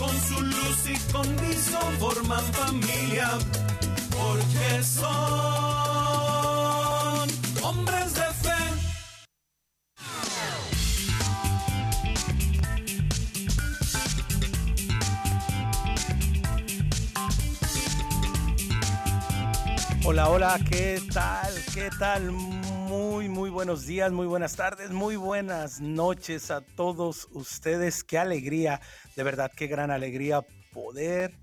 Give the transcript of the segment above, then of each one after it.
con su luz y condición forman familia, porque son hombres de fe. Hola, hola, ¿qué tal? ¿Qué tal? Muy, muy buenos días, muy buenas tardes, muy buenas noches a todos ustedes. Qué alegría, de verdad, qué gran alegría poder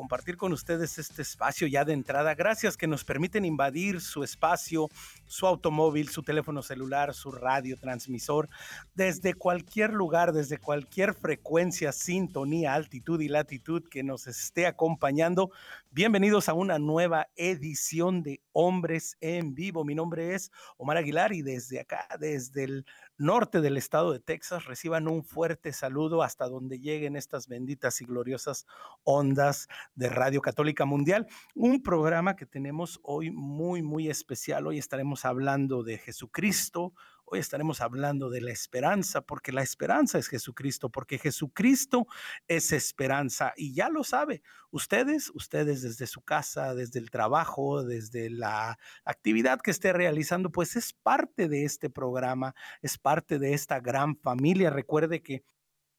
compartir con ustedes este espacio ya de entrada. Gracias que nos permiten invadir su espacio, su automóvil, su teléfono celular, su radio transmisor, desde cualquier lugar, desde cualquier frecuencia, sintonía, altitud y latitud que nos esté acompañando. Bienvenidos a una nueva edición de Hombres en Vivo. Mi nombre es Omar Aguilar y desde acá, desde el norte del estado de Texas, reciban un fuerte saludo hasta donde lleguen estas benditas y gloriosas ondas de Radio Católica Mundial. Un programa que tenemos hoy muy, muy especial. Hoy estaremos hablando de Jesucristo, Hoy estaremos hablando de la esperanza, porque la esperanza es Jesucristo, porque Jesucristo es esperanza. Y ya lo sabe, ustedes, ustedes desde su casa, desde el trabajo, desde la actividad que esté realizando, pues es parte de este programa, es parte de esta gran familia. Recuerde que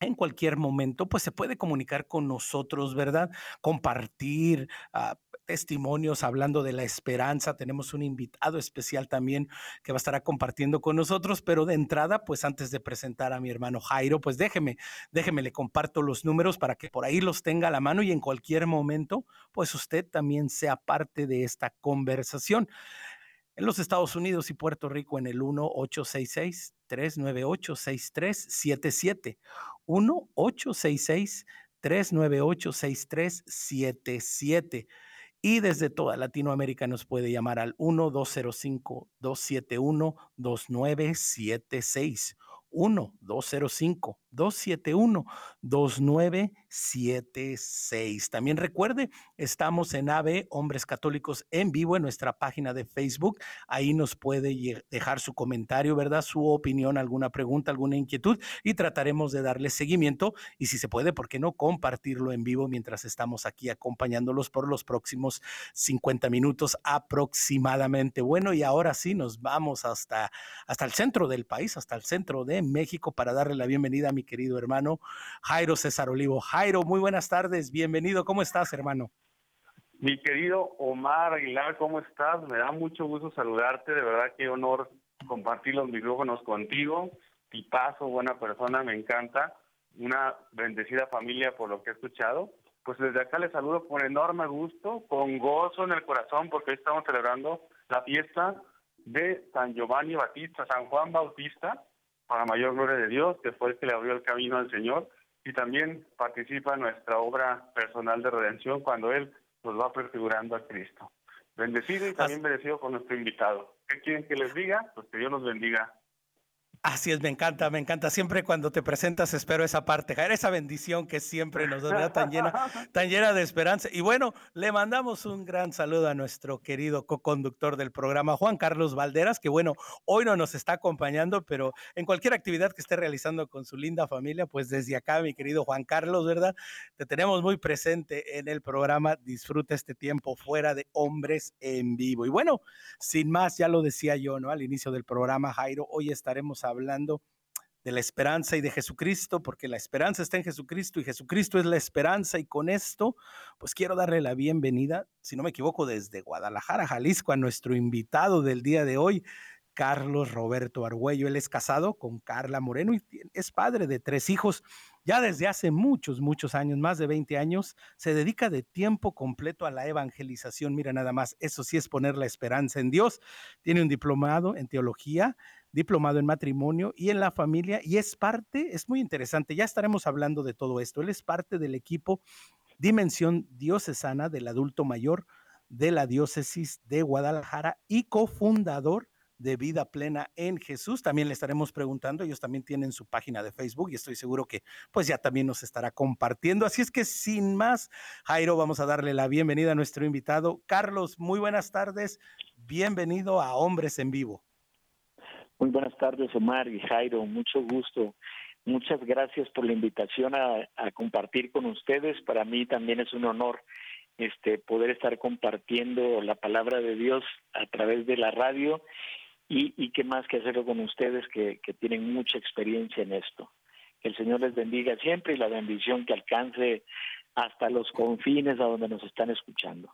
en cualquier momento, pues se puede comunicar con nosotros, ¿verdad? Compartir uh, testimonios hablando de la esperanza. Tenemos un invitado especial también que va a estar compartiendo con nosotros, pero de entrada, pues antes de presentar a mi hermano Jairo, pues déjeme, déjeme, le comparto los números para que por ahí los tenga a la mano y en cualquier momento, pues usted también sea parte de esta conversación. En los Estados Unidos y Puerto Rico en el 1866 398 6377 1866 398 6377 y desde toda Latinoamérica nos puede llamar al 1-205-271-2976. 1-205-271-2976. También recuerde, estamos en AVE Hombres Católicos en vivo en nuestra página de Facebook. Ahí nos puede dejar su comentario, ¿verdad? Su opinión, alguna pregunta, alguna inquietud y trataremos de darle seguimiento y si se puede, ¿por qué no compartirlo en vivo mientras estamos aquí acompañándolos por los próximos 50 minutos aproximadamente? Bueno, y ahora sí nos vamos hasta, hasta el centro del país, hasta el centro de México para darle la bienvenida a mi querido hermano Jairo César Olivo. Jairo, muy buenas tardes, bienvenido. ¿Cómo estás, hermano? Mi querido Omar Aguilar, ¿cómo estás? Me da mucho gusto saludarte, de verdad qué honor compartir los micrófonos contigo. Tipazo, buena persona, me encanta. Una bendecida familia por lo que he escuchado. Pues desde acá les saludo con enorme gusto, con gozo en el corazón, porque hoy estamos celebrando la fiesta de San Giovanni Bautista, San Juan Bautista, para mayor gloria de Dios, que fue el que le abrió el camino al Señor, y también participa en nuestra obra personal de redención cuando Él nos va prefigurando a Cristo. Bendecido y también bendecido con nuestro invitado. ¿Qué quieren que les diga? Pues que Dios nos bendiga Así es, me encanta, me encanta. Siempre cuando te presentas espero esa parte, esa bendición que siempre nos da tan llena, tan llena de esperanza. Y bueno, le mandamos un gran saludo a nuestro querido co-conductor del programa, Juan Carlos Valderas, que bueno, hoy no nos está acompañando, pero en cualquier actividad que esté realizando con su linda familia, pues desde acá, mi querido Juan Carlos, ¿verdad? Te tenemos muy presente en el programa. Disfruta este tiempo fuera de hombres en vivo. Y bueno, sin más, ya lo decía yo, ¿no? Al inicio del programa, Jairo, hoy estaremos hablando de la esperanza y de Jesucristo, porque la esperanza está en Jesucristo y Jesucristo es la esperanza. Y con esto, pues quiero darle la bienvenida, si no me equivoco, desde Guadalajara, Jalisco, a nuestro invitado del día de hoy, Carlos Roberto Argüello. Él es casado con Carla Moreno y es padre de tres hijos. Ya desde hace muchos, muchos años, más de 20 años, se dedica de tiempo completo a la evangelización. Mira nada más, eso sí es poner la esperanza en Dios. Tiene un diplomado en teología, diplomado en matrimonio y en la familia y es parte, es muy interesante, ya estaremos hablando de todo esto. Él es parte del equipo Dimensión Diocesana del Adulto Mayor de la Diócesis de Guadalajara y cofundador de vida plena en Jesús. También le estaremos preguntando, ellos también tienen su página de Facebook y estoy seguro que pues ya también nos estará compartiendo. Así es que sin más, Jairo, vamos a darle la bienvenida a nuestro invitado. Carlos, muy buenas tardes. Bienvenido a Hombres en Vivo. Muy buenas tardes, Omar y Jairo. Mucho gusto. Muchas gracias por la invitación a, compartir con ustedes. Para mí también es un honor este poder estar compartiendo la palabra de Dios a través de la radio y, y qué más que hacerlo con ustedes que, que tienen mucha experiencia en esto. Que el Señor les bendiga siempre y la bendición que alcance hasta los confines a donde nos están escuchando.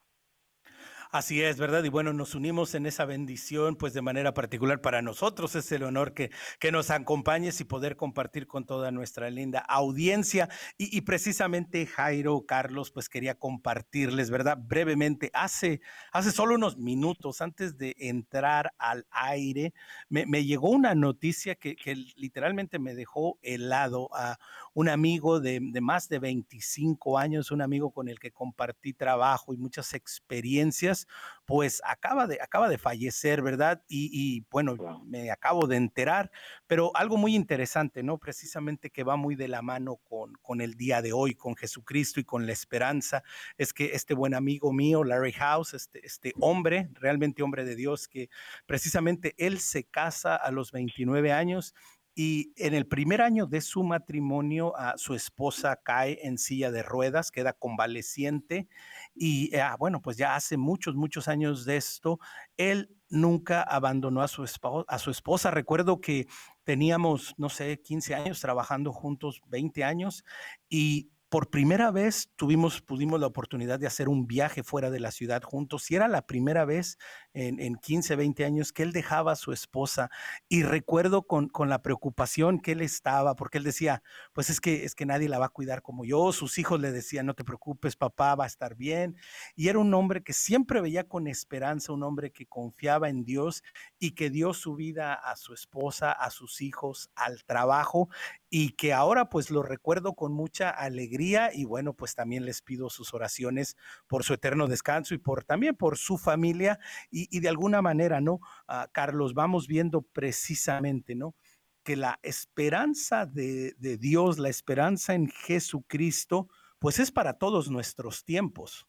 Así es, ¿verdad? Y bueno, nos unimos en esa bendición, pues de manera particular para nosotros es el honor que, que nos acompañes y poder compartir con toda nuestra linda audiencia. Y, precisamente Jairo, Carlos, pues quería compartirles, ¿verdad? Brevemente, hace, hace solo unos minutos antes de entrar al aire, me, llegó una noticia que, que, literalmente me dejó helado a un amigo de, de más de 25 años, un amigo con el que compartí trabajo y muchas experiencias pues acaba de, acaba de fallecer, ¿verdad? Y, bueno, me acabo de enterar, pero algo muy interesante, ¿no? Precisamente que va muy de la mano con, con el día de hoy, con Jesucristo y con la esperanza, es que este buen amigo mío, Larry House, este, este hombre, realmente hombre de Dios, que precisamente él se casa a los 29 años y en el primer año de su matrimonio, a su esposa cae en silla de ruedas, queda convaleciente y ah, bueno, pues ya hace muchos, muchos años de esto, él nunca abandonó a su, a su esposa. Recuerdo que teníamos, no sé, 15 años trabajando juntos, 20 años, y por primera vez tuvimos, pudimos la oportunidad de hacer un viaje fuera de la ciudad juntos y era la primera vez en, en 15, 20 años que él dejaba a su esposa y recuerdo con, con, la preocupación que él estaba porque él decía, pues es que, es que nadie la va a cuidar como yo, sus hijos le decían, no te preocupes, papá va a estar bien y era un hombre que siempre veía con esperanza, un hombre que confiaba en Dios y que dio su vida a su esposa, a sus hijos, al trabajo y que ahora pues lo recuerdo con mucha alegría y bueno, pues también les pido sus oraciones por su eterno descanso y por también por su familia y, de alguna manera, ¿no? Ah, Carlos, vamos viendo precisamente, ¿no? Que la esperanza de, de Dios, la esperanza en Jesucristo, pues es para todos nuestros tiempos.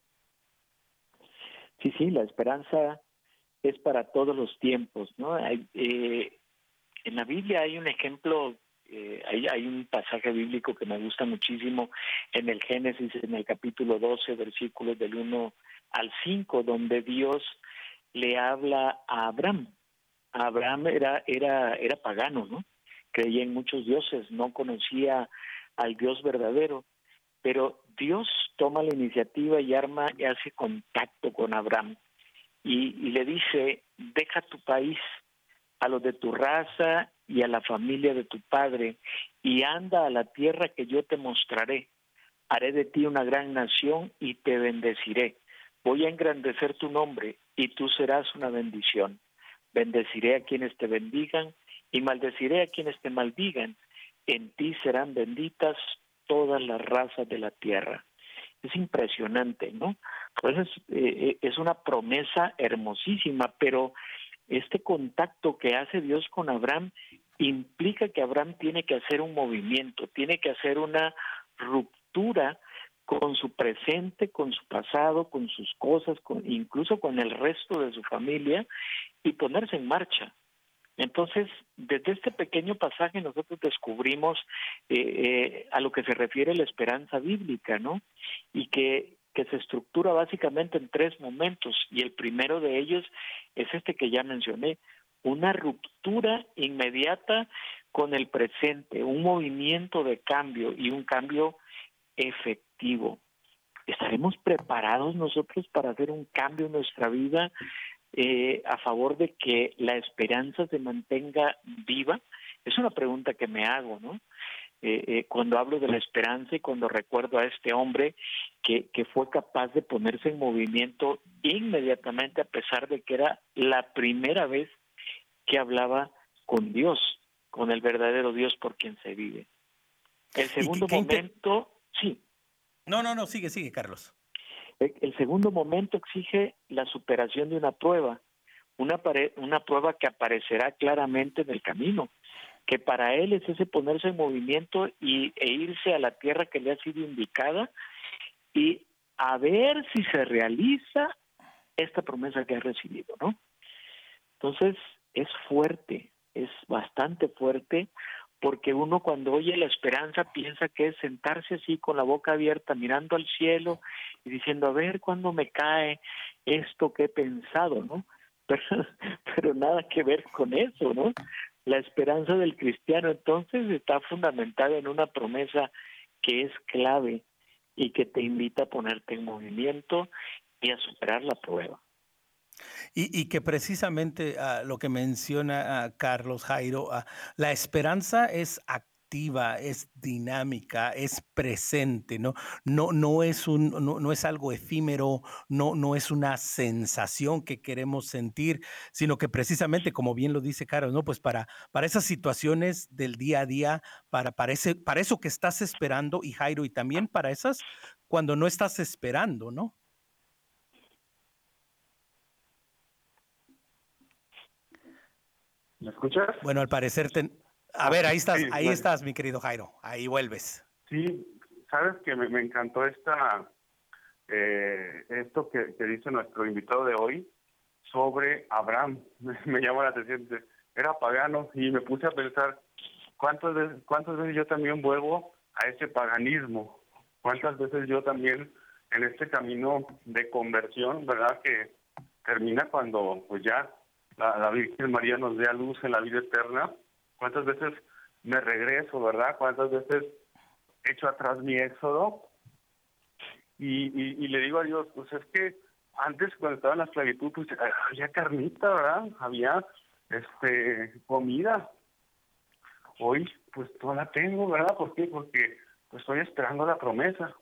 Sí, sí, la esperanza es para todos los tiempos, ¿no? Hay, eh, en la Biblia hay un ejemplo eh, hay, hay, un pasaje bíblico que me gusta muchísimo en el Génesis, en el capítulo 12, versículos del 1 al 5, donde Dios le habla a Abraham. Abraham era, era, era pagano, ¿no? Creía en muchos dioses, no conocía al Dios verdadero, pero Dios toma la iniciativa y arma y hace contacto con Abraham y, y le dice, deja tu país, a los de tu raza y a la familia de tu padre, y anda a la tierra que yo te mostraré. Haré de ti una gran nación y te bendeciré. Voy a engrandecer tu nombre y tú serás una bendición. Bendeciré a quienes te bendigan y maldeciré a quienes te maldigan. En ti serán benditas todas las razas de la tierra. Es impresionante, ¿no? Pues es, eh, eh, es una promesa hermosísima, pero este contacto que hace Dios con Abraham implica que Abraham tiene que hacer un movimiento, tiene que hacer una ruptura con su presente, con su pasado, con sus cosas, con, incluso con el resto de su familia y ponerse en marcha. Entonces, desde este pequeño pasaje nosotros descubrimos eh, eh, a lo que se refiere la esperanza bíblica, ¿no? Y que que se estructura básicamente en tres momentos y el primero de ellos es este que ya mencioné, una ruptura inmediata con el presente, un movimiento de cambio y un cambio efectivo. ¿Estaremos preparados nosotros para hacer un cambio en nuestra vida eh, a favor de que la esperanza se mantenga viva? Es una pregunta que me hago, ¿no? Eh, eh, cuando hablo de la esperanza y cuando recuerdo a este hombre que, que fue capaz de ponerse en movimiento inmediatamente a pesar de que era la primera vez que hablaba con Dios, con el verdadero Dios por quien se vive. El segundo momento, sí. No, no, no, sigue, sigue, Carlos. El segundo momento exige la superación de una prueba, una, una prueba que aparecerá claramente en el camino, que para él es ese ponerse en movimiento y, e irse a la tierra que le ha sido indicada y a ver si se realiza esta promesa que ha recibido, ¿no? Entonces, es fuerte, es bastante fuerte, porque uno cuando oye la esperanza piensa que es sentarse así con la boca abierta, mirando al cielo y diciendo, a ver cuándo me cae esto que he pensado, ¿no? Pero, pero nada que ver con eso, ¿no? La esperanza del cristiano entonces está fundamentada en una promesa que es clave y que te invita a ponerte en movimiento y a superar la prueba. Y, que precisamente ah, lo que menciona ah, Carlos Jairo, ah, la esperanza es activa, es dinámica, es presente, ¿no? No, no, es, un, no, es algo efímero, no, no es una sensación que queremos sentir, sino que precisamente, como bien lo dice Carlos, ¿no? Pues para, para esas situaciones del día a día, para, para, para eso que estás esperando, y Jairo, y también para esas cuando no estás esperando, ¿no? ¿Me escuchas? Bueno, al parecer, a ver, ahí estás, ahí estás, mi querido Jairo, ahí vuelves. Sí, sabes que me, encantó esta, eh, esto que, dice nuestro invitado de hoy sobre Abraham. me llamó la atención, era pagano y me puse a pensar cuántas veces, cuántas veces yo también vuelvo a ese paganismo, cuántas veces yo también en este camino de conversión, ¿verdad? Que termina cuando pues ya la, Virgen María nos dé a luz en la vida eterna, cuántas veces me regreso, ¿verdad? Cuántas veces echo atrás mi éxodo y, le digo a Dios, pues es que antes cuando estaba en la esclavitud, pues había carnita, ¿verdad? Había este comida. Hoy pues no la tengo, ¿verdad? ¿Por qué? Porque pues estoy esperando la promesa.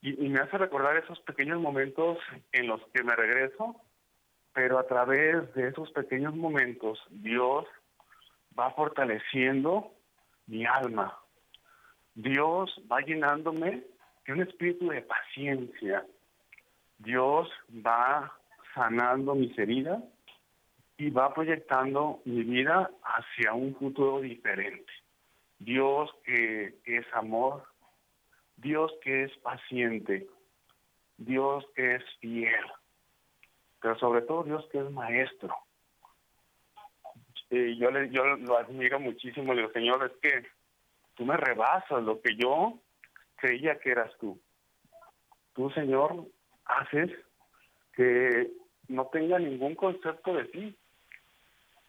Y, y me hace recordar esos pequeños momentos en los que me regreso pero a través de esos pequeños momentos Dios va fortaleciendo mi alma. Dios va llenándome de un espíritu de paciencia. Dios va sanando mis heridas y va proyectando mi vida hacia un futuro diferente. Dios que es amor, Dios que es paciente, Dios que es fiel pero sobre todo Dios que es maestro. Y yo, le, yo lo admiro muchísimo, le digo, Señor, es que tú me rebasas lo que yo creía que eras tú. Tú, Señor, haces que no tenga ningún concepto de ti,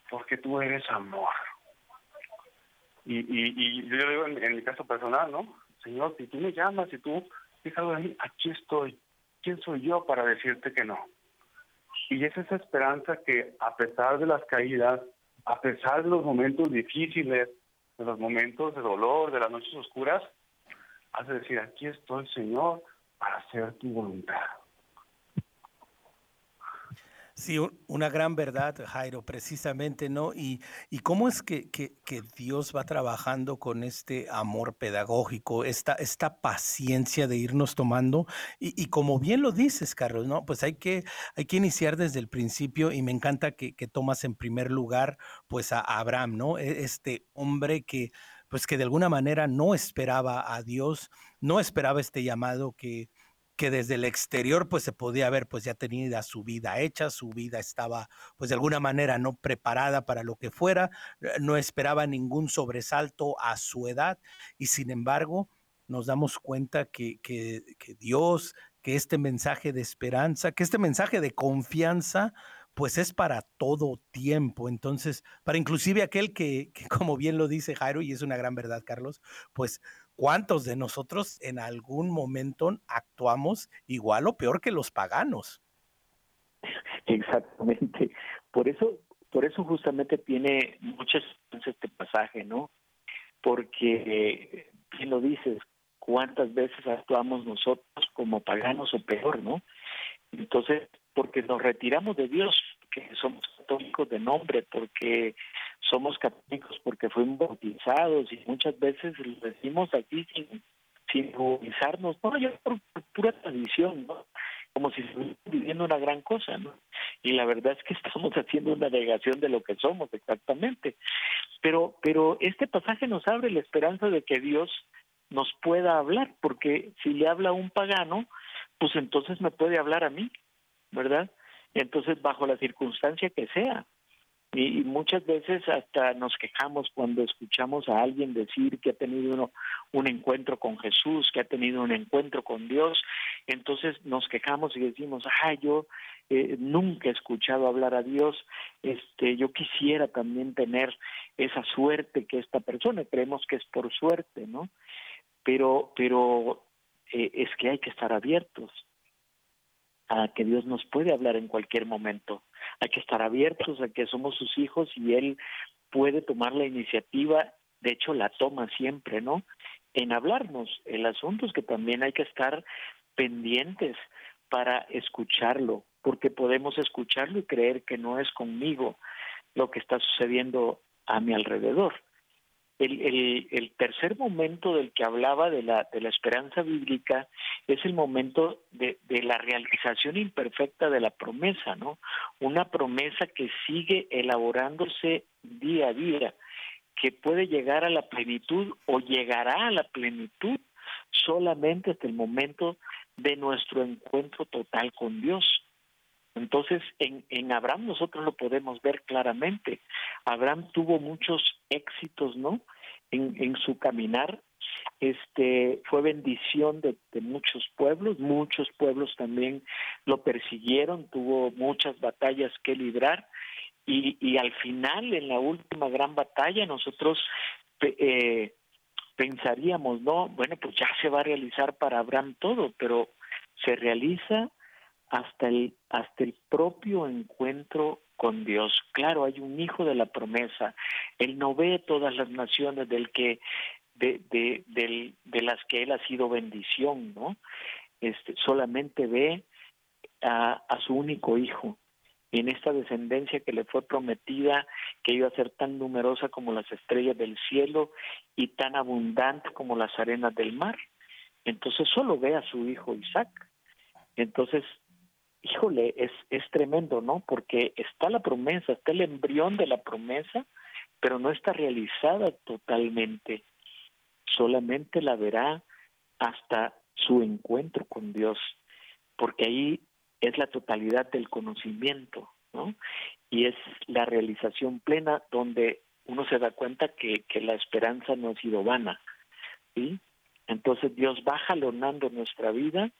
porque tú eres amor. Y, y, y yo digo en, mi caso personal, ¿no? Señor, si tú me llamas, si tú mí, aquí estoy. ¿Quién soy yo para decirte que no? Y es esa esperanza que a pesar de las caídas, a pesar de los momentos difíciles, de los momentos de dolor, de las noches oscuras, hace decir, aquí estoy, Señor, para hacer tu voluntad. Sí, una gran verdad, Jairo, precisamente, ¿no? Y, y cómo es que, que, Dios va trabajando con este amor pedagógico, esta, esta paciencia de irnos tomando. Y, y, como bien lo dices, Carlos, ¿no? Pues hay que, hay que iniciar desde el principio y me encanta que, que tomas en primer lugar, pues, a Abraham, ¿no? E, este hombre que, pues, que de alguna manera no esperaba a Dios, no esperaba este llamado que que desde el exterior pues se podía ver pues ya tenía su vida hecha, su vida estaba pues de alguna manera no preparada para lo que fuera, eh, no esperaba ningún sobresalto a su edad y sin embargo nos damos cuenta que, que, Dios, que este mensaje de esperanza, que este mensaje de confianza pues es para todo tiempo. Entonces, para inclusive aquel que, que, como bien lo dice Jairo, y es una gran verdad, Carlos, pues ¿Cuántos de nosotros en algún momento actuamos igual o peor que los paganos? Exactamente. Por eso, por eso justamente tiene muchas este pasaje, ¿no? Porque, ¿quién lo dices? ¿Cuántas veces actuamos nosotros como paganos o peor, no? Entonces, porque nos retiramos de Dios, porque somos católicos de nombre, porque somos católicos porque fuimos bautizados y muchas veces lo decimos aquí sin, sin ruborizarnos, no, yo por, pura tradición, ¿no? como si estuviéramos viviendo una gran cosa, ¿no? Y la verdad es que estamos haciendo una negación de lo que somos exactamente. Pero, pero este pasaje nos abre la esperanza de que Dios nos pueda hablar, porque si le habla a un pagano, pues entonces me puede hablar a mí, ¿verdad? Entonces, bajo la circunstancia que sea. Y, muchas veces hasta nos quejamos cuando escuchamos a alguien decir que ha tenido uno, un encuentro con Jesús, que ha tenido un encuentro con Dios. Entonces nos quejamos y decimos, ah, yo eh, nunca he escuchado hablar a Dios, este, yo quisiera también tener esa suerte que esta persona, creemos que es por suerte, ¿no? Pero, pero eh, es que hay que estar abiertos a que Dios nos puede hablar en cualquier momento. Hay que estar abiertos a que somos sus hijos y Él puede tomar la iniciativa, de hecho la toma siempre, ¿no? En hablarnos. El asunto es que también hay que estar pendientes para escucharlo, porque podemos escucharlo y creer que no es conmigo lo que está sucediendo a mi alrededor el, el, tercer momento del que hablaba de la, de la esperanza bíblica es el momento de, de la realización imperfecta de la promesa, ¿no? Una promesa que sigue elaborándose día a día, que puede llegar a la plenitud o llegará a la plenitud solamente hasta el momento de nuestro encuentro total con Dios. Entonces, en, en Abraham nosotros lo podemos ver claramente. Abraham tuvo muchos éxitos, ¿no? En, en su caminar, este fue bendición de, muchos pueblos, muchos pueblos también lo persiguieron, tuvo muchas batallas que librar. Y, y al final, en la última gran batalla, nosotros eh, pensaríamos, no, bueno, pues ya se va a realizar para Abraham todo, pero se realiza hasta el, hasta el propio encuentro con Dios. Claro, hay un hijo de la promesa. Él no ve todas las naciones del que, de, de, del, de las que él ha sido bendición, ¿no? Este, solamente ve a, a su único hijo. En esta descendencia que le fue prometida, que iba a ser tan numerosa como las estrellas del cielo y tan abundante como las arenas del mar. Entonces solo ve a su hijo Isaac. Entonces híjole, es, es tremendo, ¿no? Porque está la promesa, está el embrión de la promesa, pero no está realizada totalmente. Solamente la verá hasta su encuentro con Dios, porque ahí es la totalidad del conocimiento, ¿no? Y es la realización plena donde uno se da cuenta que, que la esperanza no ha sido vana, ¿sí? Entonces Dios va jalonando nuestra vida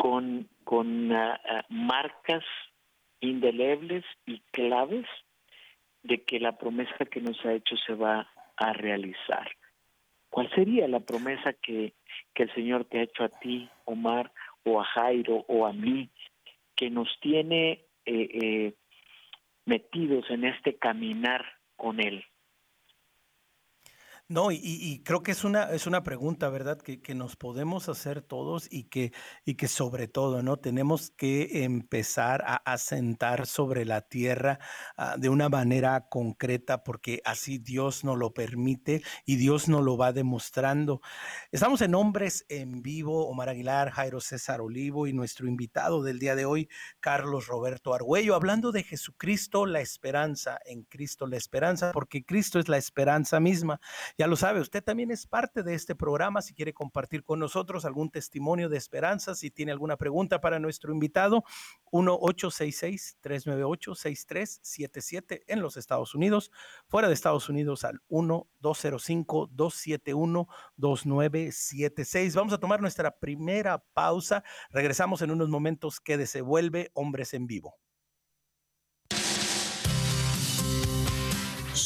con, con ah, ah, marcas indelebles y claves de que la promesa que nos ha hecho se va a realizar. ¿Cuál sería la promesa que, que el Señor te ha hecho a ti, Omar, o a Jairo, o a mí, que nos tiene eh, eh, metidos en este caminar con Él? No, y, creo que es una, es una pregunta, ¿verdad? Que, que, nos podemos hacer todos y que, y que sobre todo, ¿no? Tenemos que empezar a asentar sobre la tierra uh, de una manera concreta porque así Dios nos lo permite y Dios nos lo va demostrando. Estamos en Hombres en Vivo, Omar Aguilar, Jairo César Olivo y nuestro invitado del día de hoy, Carlos Roberto Argüello, hablando de Jesucristo, la esperanza, en Cristo la esperanza, porque Cristo es la esperanza misma. Ya lo sabe, usted también es parte de este programa. Si quiere compartir con nosotros algún testimonio de esperanza, si tiene alguna pregunta para nuestro invitado, 1-866-398-6377 en los Estados Unidos, fuera de Estados Unidos al 1-205-271-2976. Vamos a tomar nuestra primera pausa. Regresamos en unos momentos que desenvuelve Hombres en Vivo.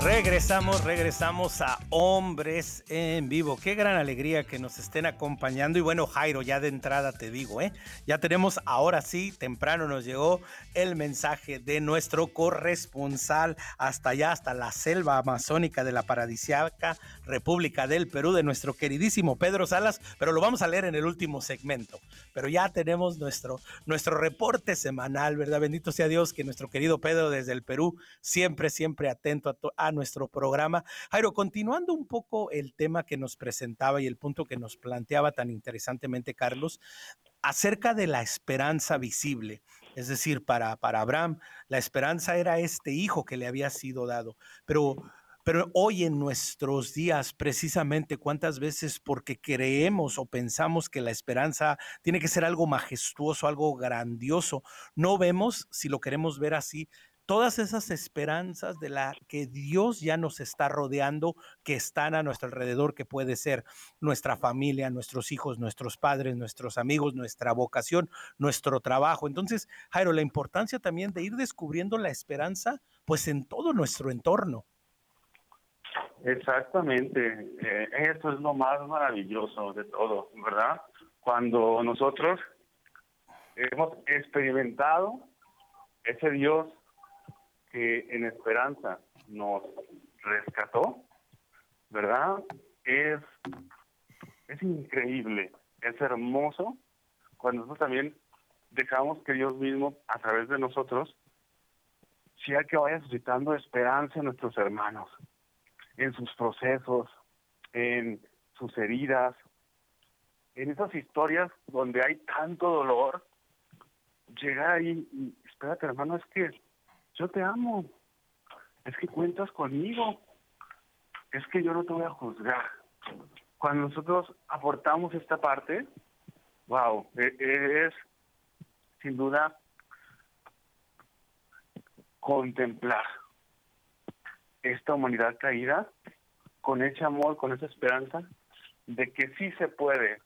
Regresamos, regresamos a Hombres en Vivo. Qué gran alegría que nos estén acompañando. Y bueno, Jairo, ya de entrada te digo, ¿eh? Ya tenemos, ahora sí, temprano nos llegó el mensaje de nuestro corresponsal hasta allá, hasta la selva amazónica de la paradisiaca República del Perú, de nuestro queridísimo Pedro Salas, pero lo vamos a leer en el último segmento. Pero ya tenemos nuestro, nuestro reporte semanal, ¿verdad? Bendito sea Dios que nuestro querido Pedro desde el Perú, siempre, siempre atento a, nuestro programa. Jairo, continuando un poco el tema que nos presentaba y el punto que nos planteaba tan interesantemente Carlos, acerca de la esperanza visible. Es decir, para, para Abraham, la esperanza era este hijo que le había sido dado. Pero, pero hoy en nuestros días, precisamente, ¿cuántas veces porque creemos o pensamos que la esperanza tiene que ser algo majestuoso, algo grandioso, no vemos, si lo queremos ver así, todas esas esperanzas de la que Dios ya nos está rodeando, que están a nuestro alrededor, que puede ser nuestra familia, nuestros hijos, nuestros padres, nuestros amigos, nuestra vocación, nuestro trabajo. Entonces, Jairo, la importancia también de ir descubriendo la esperanza, pues en todo nuestro entorno. Exactamente, eh, eso es lo más maravilloso de todo, ¿verdad? Cuando nosotros hemos experimentado ese Dios que en esperanza nos rescató, ¿verdad? Es, es increíble, es hermoso cuando nosotros también dejamos que Dios mismo, a través de nosotros, sea que vaya suscitando esperanza en nuestros hermanos, en sus procesos, en sus heridas, en esas historias donde hay tanto dolor, llegar ahí y, espérate hermano, es que yo te amo, es que cuentas conmigo, es que yo no te voy a juzgar. Cuando nosotros aportamos esta parte, wow, e, es sin duda contemplar esta humanidad caída con ese amor, con esa esperanza de que sí se puede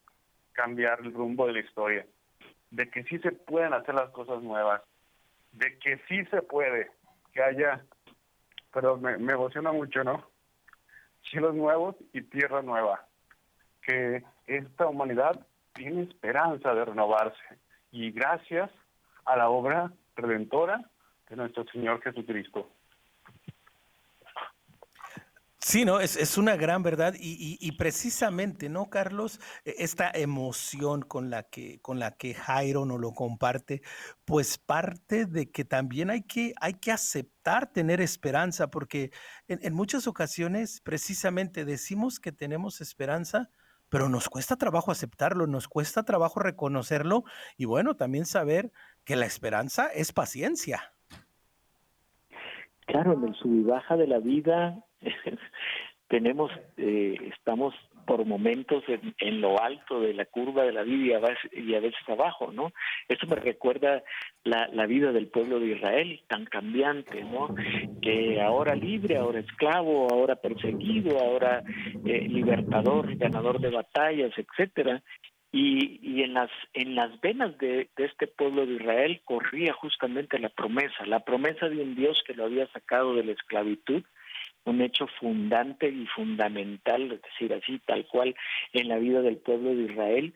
cambiar el rumbo de la historia, de que sí se pueden hacer las cosas nuevas, de que sí se puede, que haya, pero me, me emociona mucho, ¿no? Cielos nuevos y tierra nueva, que esta humanidad tiene esperanza de renovarse y gracias a la obra redentora de nuestro Señor Jesucristo. Sí, no, es, es una gran verdad y, y, precisamente, ¿no, Carlos? E, esta emoción con la que, con la que Jairo nos lo comparte, pues parte de que también hay que, hay que aceptar tener esperanza, porque en, en muchas ocasiones precisamente decimos que tenemos esperanza, pero nos cuesta trabajo aceptarlo, nos cuesta trabajo reconocerlo y bueno, también saber que la esperanza es paciencia. Claro, en el sub baja de la vida tenemos, eh, estamos por momentos en, lo alto de la curva de la vida y a, veces, abajo, ¿no? Eso me recuerda la, vida del pueblo de Israel, tan cambiante, ¿no? Que ahora libre, ahora esclavo, ahora perseguido, ahora eh, libertador, ganador de batallas, etcétera. Y, en las en las venas de este pueblo de Israel corría justamente la promesa, la promesa de un Dios que lo había sacado de la esclavitud, un hecho fundante y fundamental, es decir, así tal cual en la vida del pueblo de Israel.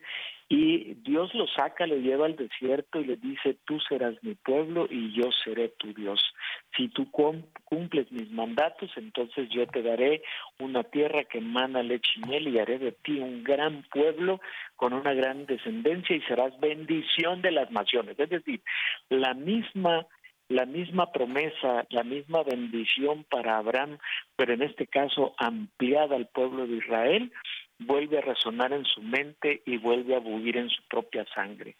Y Dios lo saca, lo lleva al desierto y le dice, tú serás mi pueblo y yo seré tu Dios. Si tú cumples mis mandatos, entonces yo te daré una tierra que emana leche y miel y haré de ti un gran pueblo con una gran descendencia y serás bendición de las naciones. Es decir, la misma la misma promesa, la misma bendición para Abraham, pero en este caso ampliada al pueblo de Israel, vuelve a resonar en su mente y vuelve a bullir en su propia sangre.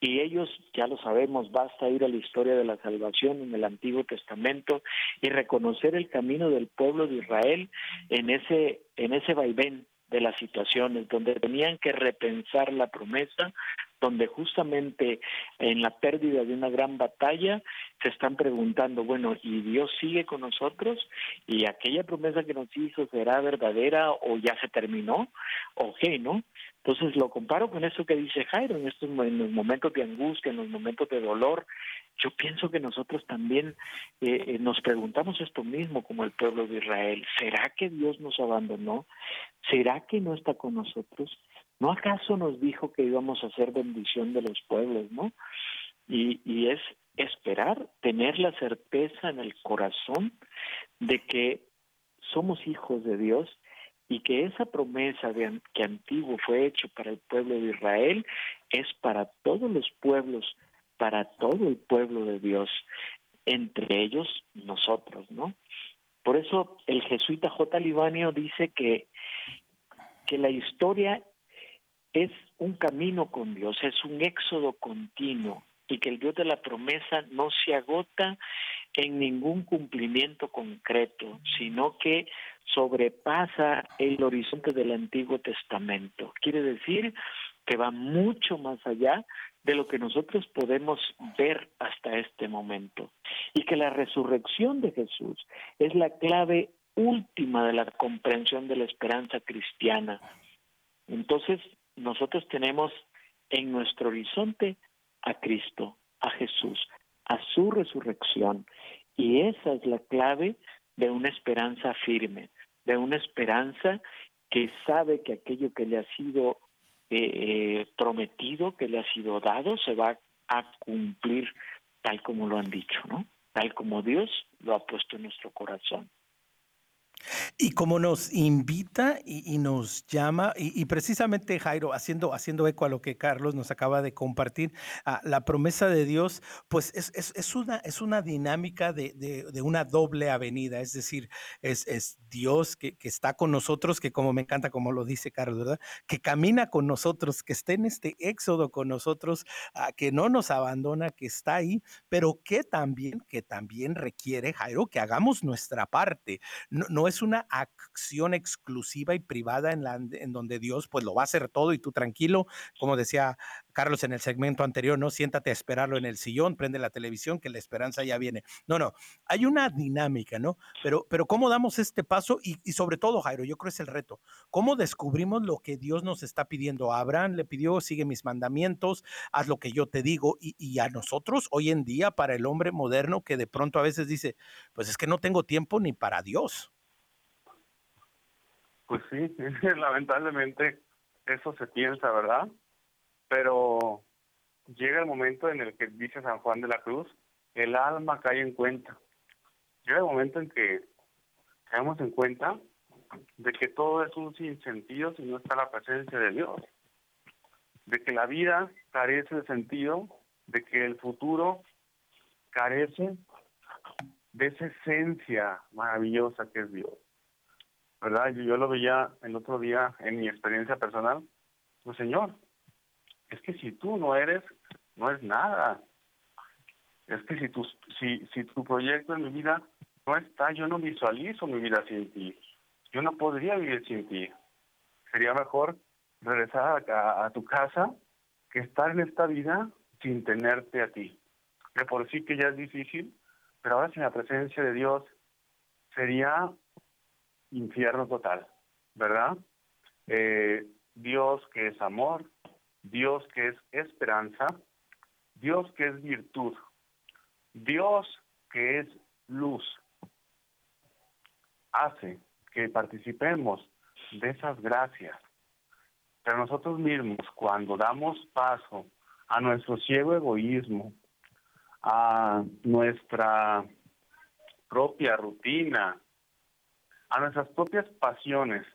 Y ellos, ya lo sabemos, basta ir a la historia de la salvación en el Antiguo Testamento y reconocer el camino del pueblo de Israel en ese, en ese vaivén de las situaciones, donde tenían que repensar la promesa, donde justamente en la pérdida de una gran batalla se están preguntando, bueno, ¿y Dios sigue con nosotros? ¿Y aquella promesa que nos hizo será verdadera o ya se terminó? ¿O qué, no? Entonces lo comparo con eso que dice Jairo, en estos en los momentos de angustia, en los momentos de dolor, yo pienso que nosotros también eh, eh, nos preguntamos esto mismo como el pueblo de Israel, ¿será que Dios nos abandonó? ¿Será que no está con nosotros? ¿No acaso nos dijo que íbamos a hacer bendición de los pueblos, no? Y, es esperar, tener la certeza en el corazón de que somos hijos de Dios y que esa promesa de, que antiguo fue hecho para el pueblo de Israel es para todos los pueblos, para todo el pueblo de Dios, entre ellos nosotros, ¿no? Por eso el jesuita J. Libanio dice que, que la historia es un camino con Dios, es un éxodo continuo y que el Dios de la promesa no se agota en ningún cumplimiento concreto, sino que sobrepasa el horizonte del Antiguo Testamento. Quiere decir que va mucho más allá de lo que nosotros podemos ver hasta este momento. Y que la resurrección de Jesús es la clave última de la comprensión de la esperanza cristiana. Entonces, nosotros tenemos en nuestro horizonte a Cristo, a Jesús, a su resurrección. Y esa es la clave de una esperanza firme, de una esperanza que sabe que aquello que le ha sido eh, eh, prometido, que le ha sido dado, se va a cumplir tal como lo han dicho, ¿no? Tal como Dios lo ha puesto en nuestro corazón. Y como nos invita y, nos llama, y, precisamente Jairo, haciendo, haciendo eco a lo que Carlos nos acaba de compartir, a la promesa de Dios, pues es, es, es una, es una dinámica de, de, de, una doble avenida, es decir, es, es Dios que, que, está con nosotros, que como me encanta, como lo dice Carlos, ¿verdad? Que camina con nosotros, que está en este éxodo con nosotros, que no nos abandona, que está ahí, pero que también, que también requiere, Jairo, que hagamos nuestra parte. No, no es una acción exclusiva y privada en, la, en donde Dios pues lo va a hacer todo y tú tranquilo, como decía Carlos en el segmento anterior, no siéntate a esperarlo en el sillón, prende la televisión, que la esperanza ya viene. No, no, hay una dinámica, ¿no? Pero, pero ¿cómo damos este paso? Y, sobre todo, Jairo, yo creo es el reto. ¿Cómo descubrimos lo que Dios nos está pidiendo? A Abraham le pidió, sigue mis mandamientos, haz lo que yo te digo. Y, y a nosotros, hoy en día, para el hombre moderno que de pronto a veces dice, pues es que no tengo tiempo ni para Dios. Pues sí, lamentablemente eso se piensa, ¿verdad? Pero llega el momento en el que dice San Juan de la Cruz, el alma cae en cuenta. Llega el momento en que caemos en cuenta de que todo es un sinsentido si no está la presencia de Dios, de que la vida carece de sentido, de que el futuro carece de esa esencia maravillosa que es Dios. ¿Verdad? Yo, lo veía el otro día en mi experiencia personal. Pues Señor, es que si tú no eres, no es nada. Es que si tu, si, si tu proyecto en mi vida no está, yo no visualizo mi vida sin ti. Yo no podría vivir sin ti. Sería mejor regresar a, a tu casa que estar en esta vida sin tenerte a ti. De por sí que ya es difícil, pero ahora sin la presencia de Dios sería infierno total, ¿verdad? Eh, Dios que es amor, Dios que es esperanza, Dios que es virtud, Dios que es luz, hace que participemos de esas gracias. Pero nosotros mismos, cuando damos paso a nuestro ciego egoísmo, a nuestra propia rutina, a nuestras propias pasiones,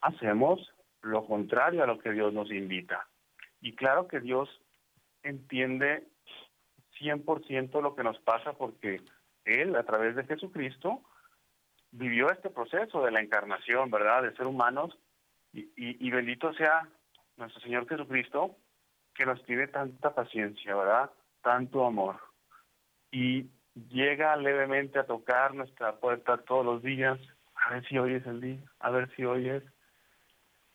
hacemos lo contrario a lo que Dios nos invita. Y claro que Dios entiende 100% lo que nos pasa porque Él, a través de Jesucristo, vivió este proceso de la encarnación, ¿verdad? De ser humanos. Y, bendito sea nuestro Señor Jesucristo, que nos tiene tanta paciencia, ¿verdad? Tanto amor. Y llega levemente a tocar nuestra puerta todos los días, a ver si hoy es el día, a ver si hoy es.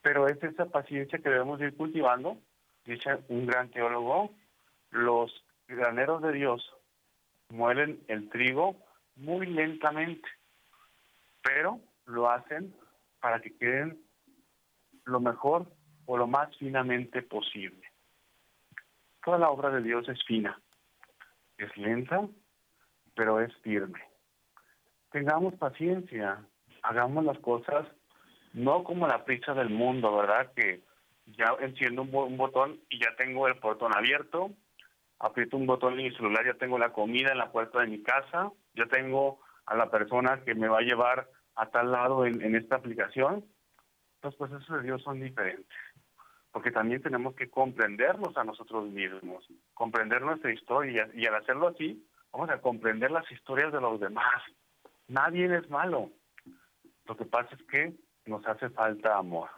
Pero es esa paciencia que debemos ir cultivando, dice un gran teólogo, los graneros de Dios muelen el trigo muy lentamente, pero lo hacen para que queden lo mejor o lo más finamente posible. Toda la obra de Dios es fina, es lenta, pero es firme. Tengamos paciencia, hagamos las cosas no como la prisa del mundo, ¿verdad? Que ya enciendo un, botón y ya tengo el portón abierto, aprieto un botón en mi celular, ya tengo la comida en la puerta de mi casa, ya tengo a la persona que me va a llevar a tal lado en, esta aplicación. Los procesos de Dios son diferentes, porque también tenemos que comprendernos a nosotros mismos, comprender nuestra historia y al hacerlo así, vamos a comprender las historias de los demás. Nadie es malo. Lo que pasa es que nos hace falta amor.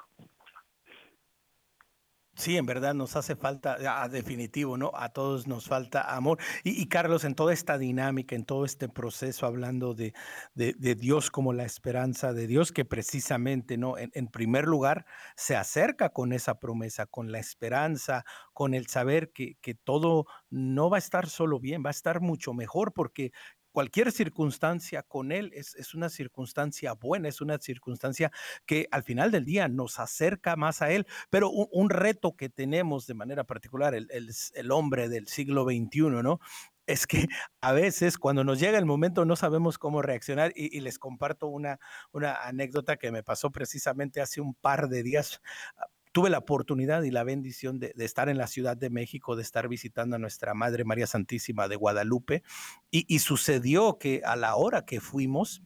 Sí, en verdad nos hace falta, a definitivo, ¿no? A todos nos falta amor. Y, Carlos, en toda esta dinámica, en todo este proceso, hablando de, de, Dios como la esperanza de Dios, que precisamente, ¿no? En, en, primer lugar, se acerca con esa promesa, con la esperanza, con el saber que, que todo no va a estar solo bien, va a estar mucho mejor, porque cualquier circunstancia con Él es, una circunstancia buena, es una circunstancia que al final del día nos acerca más a Él, pero un, reto que tenemos de manera particular el, el, hombre del siglo XXI, ¿no? es que a veces cuando nos llega el momento no sabemos cómo reaccionar y, les comparto una, una anécdota que me pasó precisamente hace un par de días tuve la oportunidad y la bendición de, estar en la Ciudad de México, de estar visitando a nuestra Madre María Santísima de Guadalupe, y sucedió que a la hora que fuimos,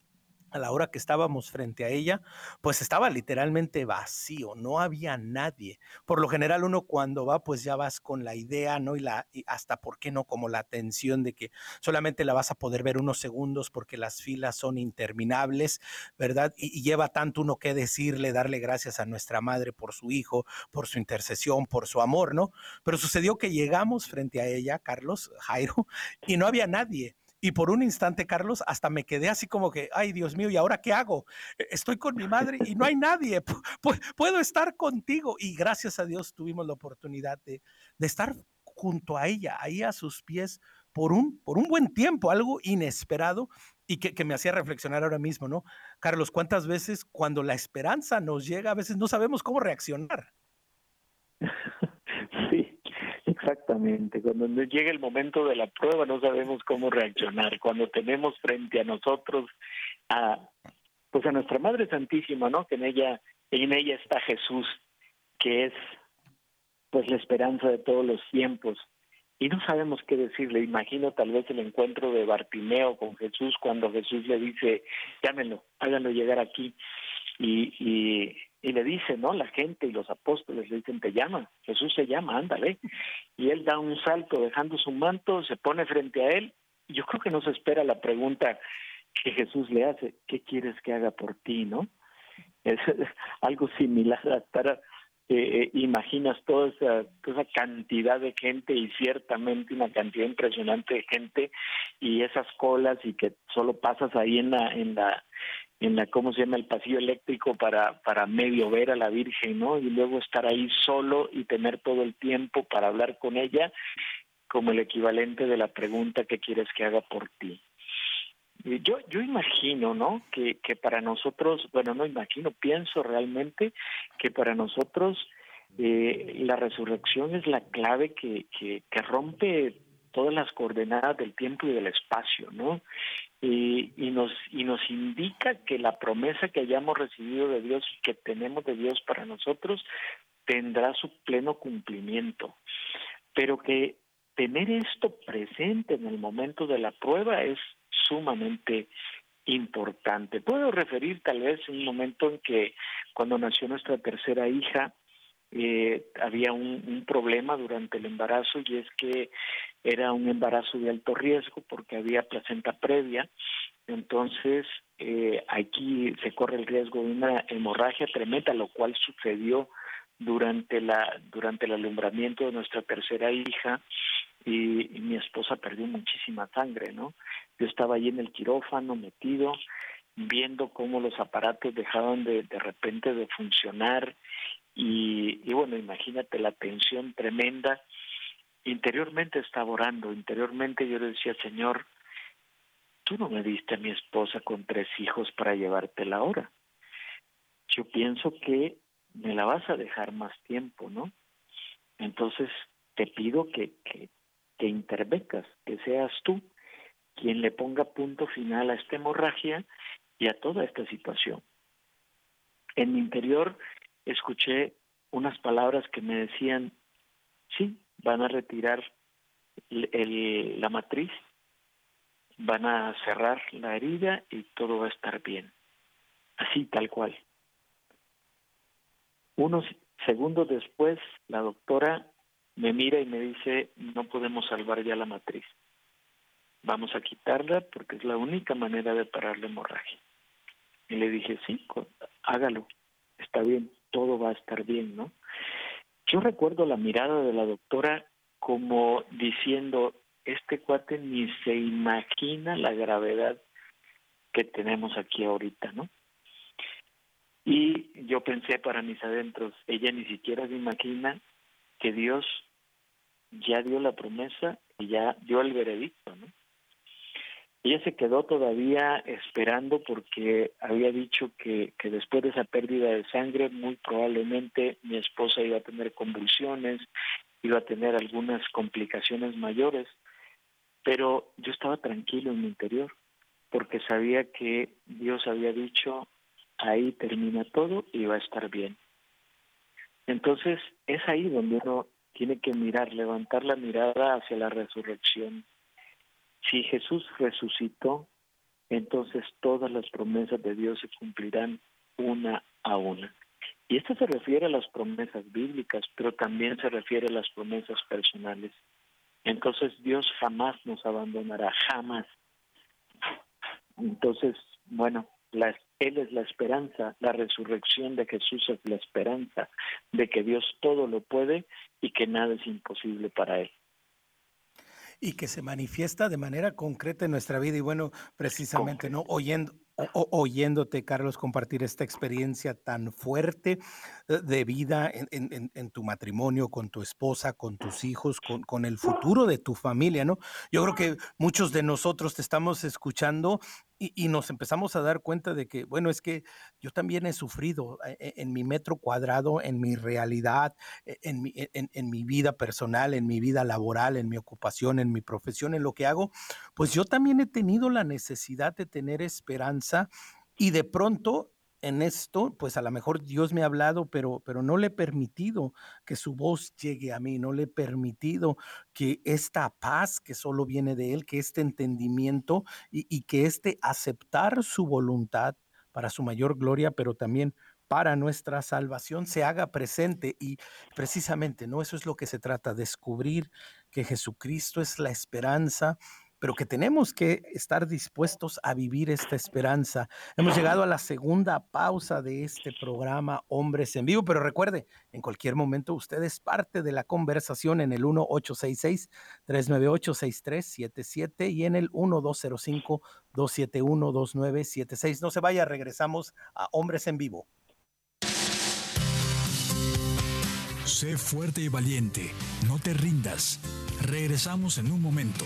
a la hora que estábamos frente a ella, pues estaba literalmente vacío, no había nadie. Por lo general uno cuando va, pues ya vas con la idea, ¿no? Y, la, hasta, ¿por qué no? Como la atención de que solamente la vas a poder ver unos segundos porque las filas son interminables, ¿verdad? Y lleva tanto uno que decirle, darle gracias a nuestra madre por su hijo, por su intercesión, por su amor, ¿no? Pero sucedió que llegamos frente a ella, Carlos, Jairo, y no había nadie. Y por un instante, Carlos, hasta me quedé así como que, ay, Dios mío, ¿y ahora qué hago? E, estoy con mi madre y no hay nadie. puedo estar contigo. Y gracias a Dios tuvimos la oportunidad de, estar junto a ella, ahí a sus pies, por un, por un buen tiempo, algo inesperado y que, que, me hacía reflexionar ahora mismo, ¿no? Carlos, ¿cuántas veces cuando la esperanza nos llega, a veces no sabemos cómo reaccionar? Exactamente, cuando llega el momento de la prueba no sabemos cómo reaccionar, cuando tenemos frente a nosotros a pues a nuestra Madre Santísima, ¿no? Que en ella en ella está Jesús, que es pues la esperanza de todos los tiempos. Y no sabemos qué decirle. Imagino tal vez el encuentro de Bartimeo con Jesús cuando Jesús le dice, llámenlo, háganlo llegar aquí. Y, y y le dice, ¿no? La gente y los apóstoles le dicen, te llama, Jesús se llama, ándale. Y él da un salto dejando su manto, se pone frente a él. Yo creo que no se espera la pregunta que Jesús le hace, ¿qué quieres que haga por ti, no? Es, algo similar a estar, eh, eh, imaginas toda esa, toda esa cantidad de gente y ciertamente una cantidad impresionante de gente y esas colas y que solo pasas ahí en la, en la, en la, ¿cómo se llama?, el pasillo eléctrico para, para medio ver a la Virgen, ¿no? Y luego estar ahí solo y tener todo el tiempo para hablar con ella, como el equivalente de la pregunta que quieres que haga por ti. Yo, yo imagino, ¿no? Que, que para nosotros, bueno, no imagino, pienso realmente que para nosotros eh, la resurrección es la clave que, que, que rompe todas las coordenadas del tiempo y del espacio, ¿no? Y, y, nos y nos indica que la promesa que hayamos recibido de Dios y que tenemos de Dios para nosotros tendrá su pleno cumplimiento, pero que tener esto presente en el momento de la prueba es sumamente importante. Puedo referir tal vez un momento en que cuando nació nuestra tercera hija, eh, había un, problema durante el embarazo y es que era un embarazo de alto riesgo porque había placenta previa Entonces, eh, aquí se corre el riesgo de una hemorragia tremenda, lo cual sucedió durante la durante el alumbramiento de nuestra tercera hija y, mi esposa perdió muchísima sangre, ¿no? Yo estaba ahí en el quirófano metido, viendo cómo los aparatos dejaban de, de repente de funcionar y, y bueno, imagínate la tensión tremenda. Interiormente estaba orando, interiormente yo le decía, Señor, tú no me diste a mi esposa con tres hijos para llevártela ahora. Yo pienso que me la vas a dejar más tiempo, ¿no? Entonces te pido que, que, que intervengas, que seas tú quien le ponga punto final a esta hemorragia y a toda esta situación. En mi interior escuché unas palabras que me decían, sí, van a retirar el, la matriz, van a cerrar la herida y todo va a estar bien. Así, tal cual. Unos segundos después, la doctora me mira y me dice, no podemos salvar ya la matriz. Vamos a quitarla porque es la única manera de parar la hemorragia. Y le dije, sí, hágalo, está bien, todo va a estar bien, ¿no? Yo recuerdo la mirada de la doctora como diciendo, este cuate ni se imagina la gravedad que tenemos aquí ahorita, ¿no? Y yo pensé para mis adentros, ella ni siquiera se imagina que Dios ya dio la promesa y ya dio el veredicto, ¿no? Ella se quedó todavía esperando porque había dicho que, que después de esa pérdida de sangre muy probablemente mi esposa iba a tener convulsiones, iba a tener algunas complicaciones mayores, pero yo estaba tranquilo en mi interior porque sabía que Dios había dicho ahí termina todo y va a estar bien. Entonces es ahí donde uno tiene que mirar, levantar la mirada hacia la resurrección. Si Jesús resucitó, entonces todas las promesas de Dios se cumplirán una a una. Y esto se refiere a las promesas bíblicas, pero también se refiere a las promesas personales. Entonces Dios jamás nos abandonará, jamás. Entonces, bueno, Él es la esperanza, la resurrección de Jesús es la esperanza de que Dios todo lo puede y que nada es imposible para Él y que se manifiesta de manera concreta en nuestra vida. Y bueno, precisamente, ¿no? Oyendo, oyéndote, Carlos, compartir esta experiencia tan fuerte eh, de vida en, tu matrimonio, con tu esposa, con tus hijos, con, con, el futuro de tu familia, ¿no? Yo creo que muchos de nosotros te estamos escuchando y, nos empezamos a dar cuenta de que, bueno, es que yo también he sufrido eh, eh, en, mi metro cuadrado, en mi realidad, en mi, en mi vida personal, en mi vida laboral, en mi ocupación, en mi profesión, en lo que hago, pues yo también he tenido la necesidad de tener esperanza y de pronto en esto, pues a lo mejor Dios me ha hablado, pero, pero no le he permitido que su voz llegue a mí, no le he permitido que esta paz que solo viene de Él, que este entendimiento y, y que este aceptar su voluntad para su mayor gloria, pero también para nuestra salvación se haga presente y precisamente, ¿no? Eso es lo que se trata, descubrir que Jesucristo es la esperanza pero que tenemos que estar dispuestos a vivir esta esperanza. Hemos llegado a la segunda pausa de este programa Hombres en Vivo, pero recuerde, en cualquier momento usted es parte de la conversación en el 1866-398-6377 y en el 1205-271-2976. No se vaya, regresamos a Hombres en Vivo. Sé fuerte y valiente, no te rindas. Regresamos en un momento.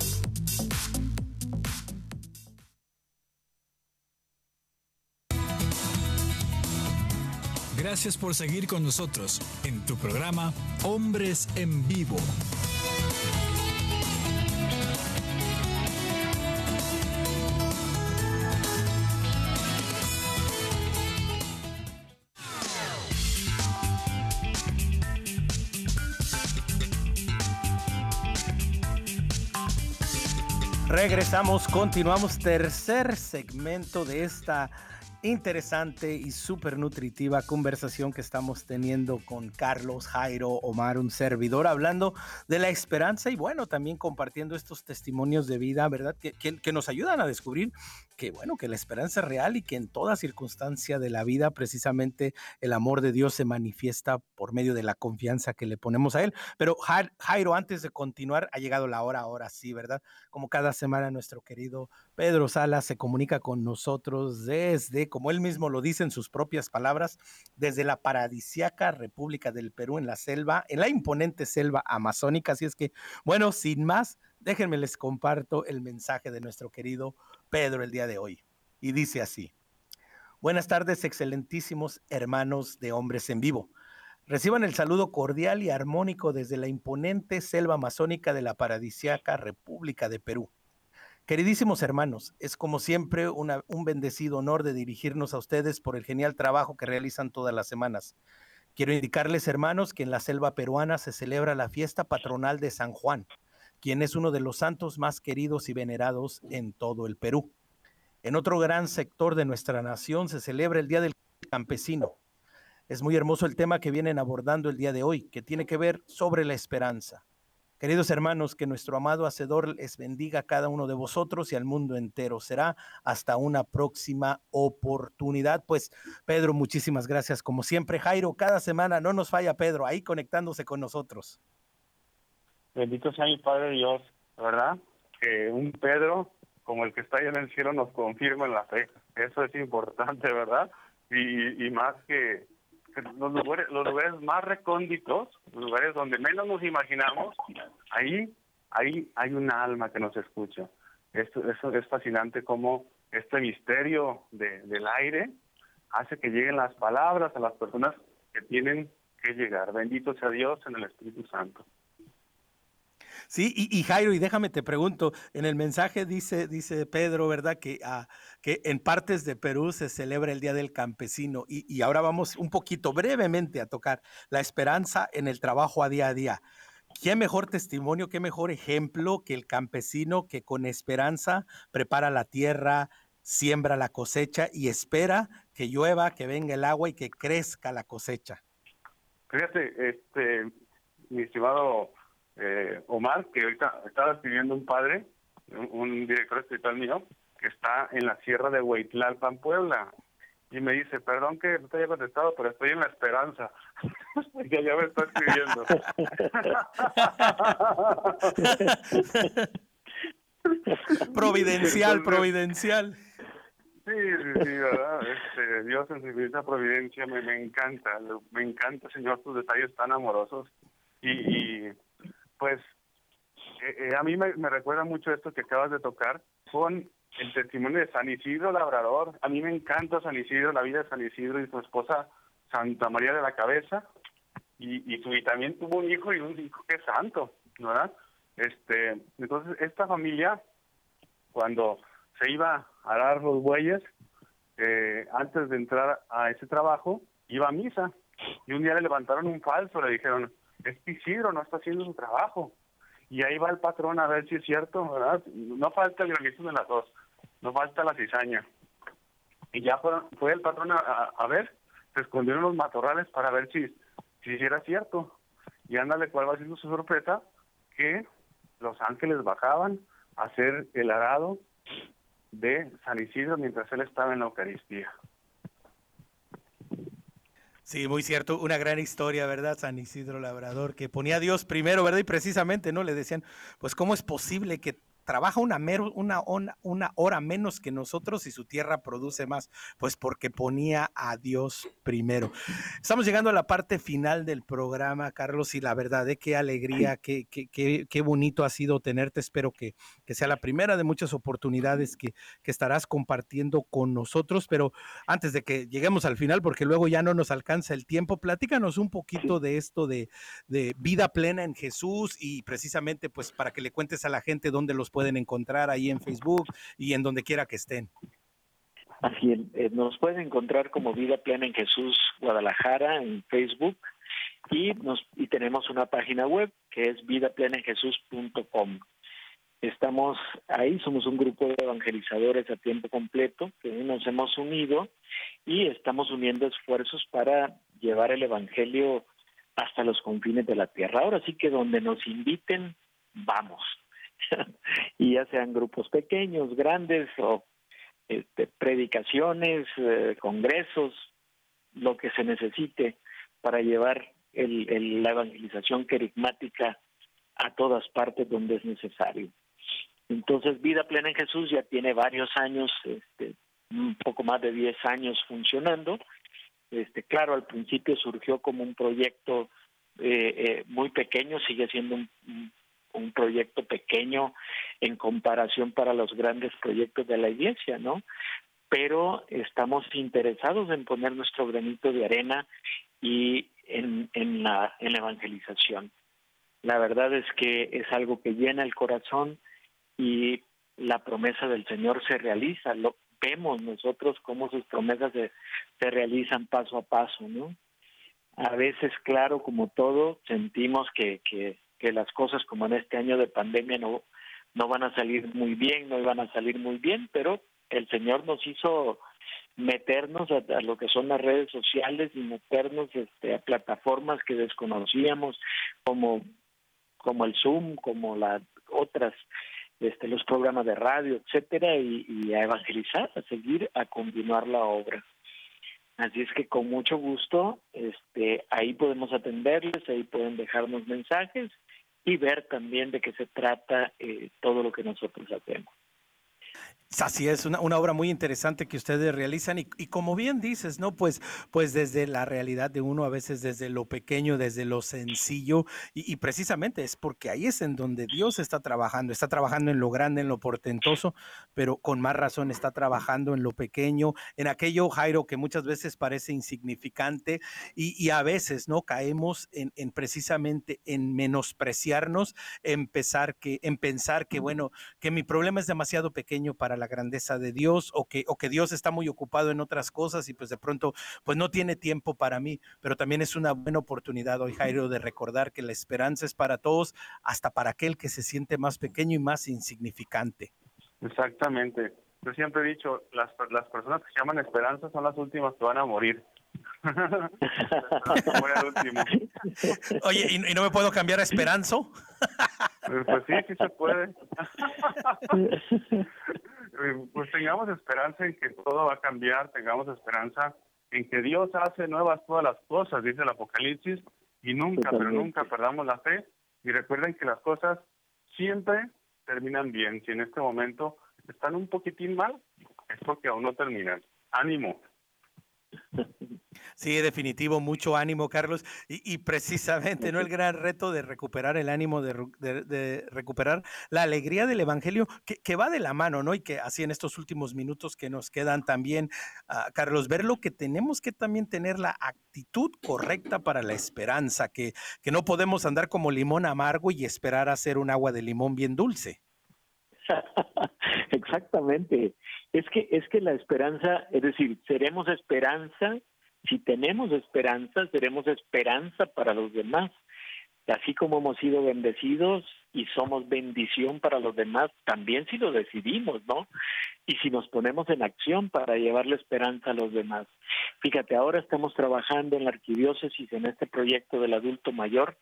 Gracias por seguir con nosotros en tu programa Hombres en Vivo. Regresamos, continuamos tercer segmento de esta interesante y súper nutritiva conversación que estamos teniendo con Carlos Jairo Omar, un servidor, hablando de la esperanza y bueno, también compartiendo estos testimonios de vida, ¿verdad? Que, que, nos ayudan a descubrir que bueno, que la esperanza es real y que en toda circunstancia de la vida precisamente el amor de Dios se manifiesta por medio de la confianza que le ponemos a Él. Pero Jairo, antes de continuar, ha llegado la hora, ahora sí, ¿verdad? Como cada semana nuestro querido Pedro Salas se comunica con nosotros desde como él mismo lo dice en sus propias palabras, desde la paradisiaca República del Perú en la selva, en la imponente selva amazónica. Así es que, bueno, sin más, déjenme les comparto el mensaje de nuestro querido Pedro el día de hoy. Y dice así. Buenas tardes, excelentísimos hermanos de hombres en vivo. Reciban el saludo cordial y armónico desde la imponente selva amazónica de la paradisiaca República de Perú. Queridísimos hermanos, es como siempre un bendecido honor de dirigirnos a ustedes por el genial trabajo que realizan todas las semanas. Quiero indicarles, hermanos, que en la selva peruana se celebra la fiesta patronal de San Juan, quien es uno de los santos más queridos y venerados en todo el Perú. En otro gran sector de nuestra nación se celebra el Día del Campesino. Es muy hermoso el tema que vienen abordando el día de hoy, que tiene que ver sobre la esperanza. Queridos hermanos, que nuestro amado Hacedor les bendiga a cada uno de vosotros y al mundo entero. Será hasta una próxima oportunidad. Pues, Pedro, muchísimas gracias. Como siempre, Jairo, cada semana no nos falla Pedro, ahí conectándose con nosotros. Bendito sea mi Padre Dios, ¿verdad? Que un Pedro como el que está ahí en el cielo nos confirma en la fe. Eso es importante, ¿verdad? Y, y más que los lugares, los lugares más recónditos, los lugares donde menos nos imaginamos, ahí, ahí hay una alma que nos escucha. Esto, eso es fascinante como este misterio de, del aire hace que lleguen las palabras a las personas que tienen que llegar. Bendito sea Dios en el Espíritu Santo. Sí, y, Jairo, y déjame te pregunto, en el mensaje dice, dice Pedro, ¿verdad? Que, ah, que en partes de Perú se celebra el Día del Campesino y, y, ahora vamos un poquito brevemente a tocar la esperanza en el trabajo a día a día. ¿Qué mejor testimonio, qué mejor ejemplo que el campesino que con esperanza prepara la tierra, siembra la cosecha y espera que llueva, que venga el agua y que crezca la cosecha? Fíjate, este, mi estimado eh, Omar, que ahorita estaba escribiendo un padre, un, director espiritual mío, que está en la sierra de Huitlalpan, Puebla. Y me dice, perdón que no te haya contestado, pero estoy en la esperanza. que ya me está escribiendo. providencial, providencial. Sí, sí, sí, ¿verdad? Este, Dios en su infinita providencia me, me encanta, me encanta, Señor, tus detalles tan amorosos. Y, y pues eh, eh, a mí me, recuerda mucho esto que acabas de tocar con el testimonio de San Isidro Labrador. A mí me encanta San Isidro, la vida de San Isidro y su esposa Santa María de la Cabeza. Y, y, y también tuvo un hijo y un hijo que es santo, ¿verdad? Este, entonces, esta familia, cuando se iba a dar los bueyes, eh, antes de entrar a ese trabajo, iba a misa. Y un día le levantaron un falso, le dijeron, este Isidro no está haciendo su trabajo. Y ahí va el patrón a ver si es cierto, ¿verdad? No falta el granito de las dos, no falta la cizaña. Y ya fue, el patrón a, ver, se escondieron los matorrales para ver si, si era cierto. Y ándale, cuál va siendo su sorpresa, que los ángeles bajaban a hacer el arado de San Isidro mientras él estaba en la Eucaristía. Sí, muy cierto, una gran historia, ¿verdad? San Isidro Labrador, que ponía a Dios primero, ¿verdad? Y precisamente, ¿no? Le decían, pues, ¿cómo es posible que trabaja una, una, una, hora menos que nosotros y su tierra produce más? Pues porque ponía a Dios primero. Estamos llegando a la parte final del programa, Carlos, y la verdad, de ¿eh? qué alegría, qué, qué, qué, qué, bonito ha sido tenerte. Espero que, que sea la primera de muchas oportunidades que, que estarás compartiendo con nosotros. Pero antes de que lleguemos al final, porque luego ya no nos alcanza el tiempo, platícanos un poquito de esto de, de vida plena en Jesús y precisamente pues para que le cuentes a la gente dónde los pueden encontrar ahí en Facebook y en donde quiera que estén. Así es, eh, nos pueden encontrar como Vida Plena en Jesús Guadalajara en Facebook y nos y tenemos una página web que es vidaplenaenjesús.com. Estamos ahí, somos un grupo de evangelizadores a tiempo completo que nos hemos unido y estamos uniendo esfuerzos para llevar el evangelio hasta los confines de la tierra. Ahora sí que donde nos inviten, vamos. y ya sean grupos pequeños, grandes o este, predicaciones, eh, congresos, lo que se necesite para llevar el, la evangelización querigmática a todas partes donde es necesario. Entonces, Vida Plena en Jesús ya tiene varios años, este, un poco más de 10 años funcionando. Este, claro, al principio surgió como un proyecto eh, eh, muy pequeño, sigue siendo un, un proyecto pequeño en comparación para los grandes proyectos de la iglesia, ¿no? Pero estamos interesados en poner nuestro granito de arena y en, en la evangelización. La verdad es que es algo que llena el corazón y la promesa del Señor se realiza. Lo vemos nosotros cómo sus promesas se, se realizan paso a paso, ¿no? A veces, claro, como todo, sentimos que, que que las cosas como en este año de pandemia no, no van a salir muy bien, no iban a salir muy bien, pero el Señor nos hizo meternos a, lo que son las redes sociales y meternos este, a plataformas que desconocíamos como como el Zoom, como las otras este, los programas de radio, etcétera, y, y, a evangelizar, a seguir, a continuar la obra. Así es que con mucho gusto, este, ahí podemos atenderles, ahí pueden dejarnos mensajes y ver también de qué se trata eh, todo lo que nosotros hacemos. Así es, una, una, obra muy interesante que ustedes realizan y, y, como bien dices, ¿no? Pues, pues desde la realidad de uno, a veces desde lo pequeño, desde lo sencillo y, y, precisamente es porque ahí es en donde Dios está trabajando, está trabajando en lo grande, en lo portentoso, pero con más razón está trabajando en lo pequeño, en aquello, Jairo, que muchas veces parece insignificante y, y a veces, ¿no? Caemos en, en, precisamente en menospreciarnos, en pensar que, en pensar que, bueno, que mi problema es demasiado pequeño para la grandeza de Dios o que, o que Dios está muy ocupado en otras cosas y pues de pronto pues no tiene tiempo para mí, pero también es una buena oportunidad hoy, Jairo, de recordar que la esperanza es para todos, hasta para aquel que se siente más pequeño y más insignificante. Exactamente. Yo siempre he dicho, las, las personas que se llaman esperanza son las últimas que van a morir. Oye, ¿y, no me puedo cambiar a Esperanzo? Pues, pues sí, sí se puede. Eh, pues tengamos esperanza en que todo va a cambiar, tengamos esperanza en que Dios hace nuevas todas las cosas, dice el Apocalipsis, y nunca, pero nunca perdamos la fe. Y recuerden que las cosas siempre terminan bien. Si en este momento están un poquitín mal, es porque aún no terminan. Ánimo. Sí, definitivo, mucho ánimo, Carlos. Y, precisamente, ¿no? El gran reto de recuperar el ánimo, de, recuperar la alegría del Evangelio, que, va de la mano, ¿no? Y que así en estos últimos minutos que nos quedan también, uh, Carlos, ver lo que tenemos que también tener la actitud correcta para la esperanza, que, que no podemos andar como limón amargo y esperar a hacer un agua de limón bien dulce. Exactamente. Es que es que la esperanza, es decir, seremos esperanza, si tenemos esperanza, seremos esperanza para los demás. Así como hemos sido bendecidos y somos bendición para los demás, también si lo decidimos, ¿no? Y si nos ponemos en acción para llevarle esperanza a los demás. Fíjate, ahora estamos trabajando en la arquidiócesis en este proyecto del adulto mayor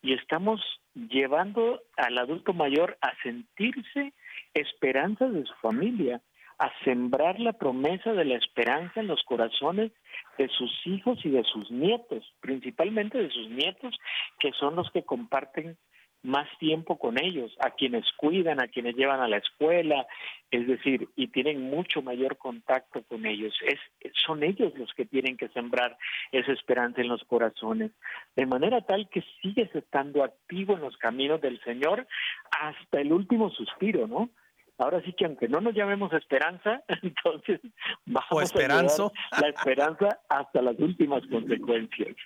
y estamos llevando al adulto mayor a sentirse esperanzas de su familia, a sembrar la promesa de la esperanza en los corazones de sus hijos y de sus nietos, principalmente de sus nietos, que son los que comparten más tiempo con ellos, a quienes cuidan, a quienes llevan a la escuela, es decir, y tienen mucho mayor contacto con ellos. Es, son ellos los que tienen que sembrar esa esperanza en los corazones, de manera tal que sigues estando activo en los caminos del Señor hasta el último suspiro, ¿no? Ahora sí que aunque no nos llamemos esperanza, entonces vamos a llevar la esperanza hasta las últimas consecuencias.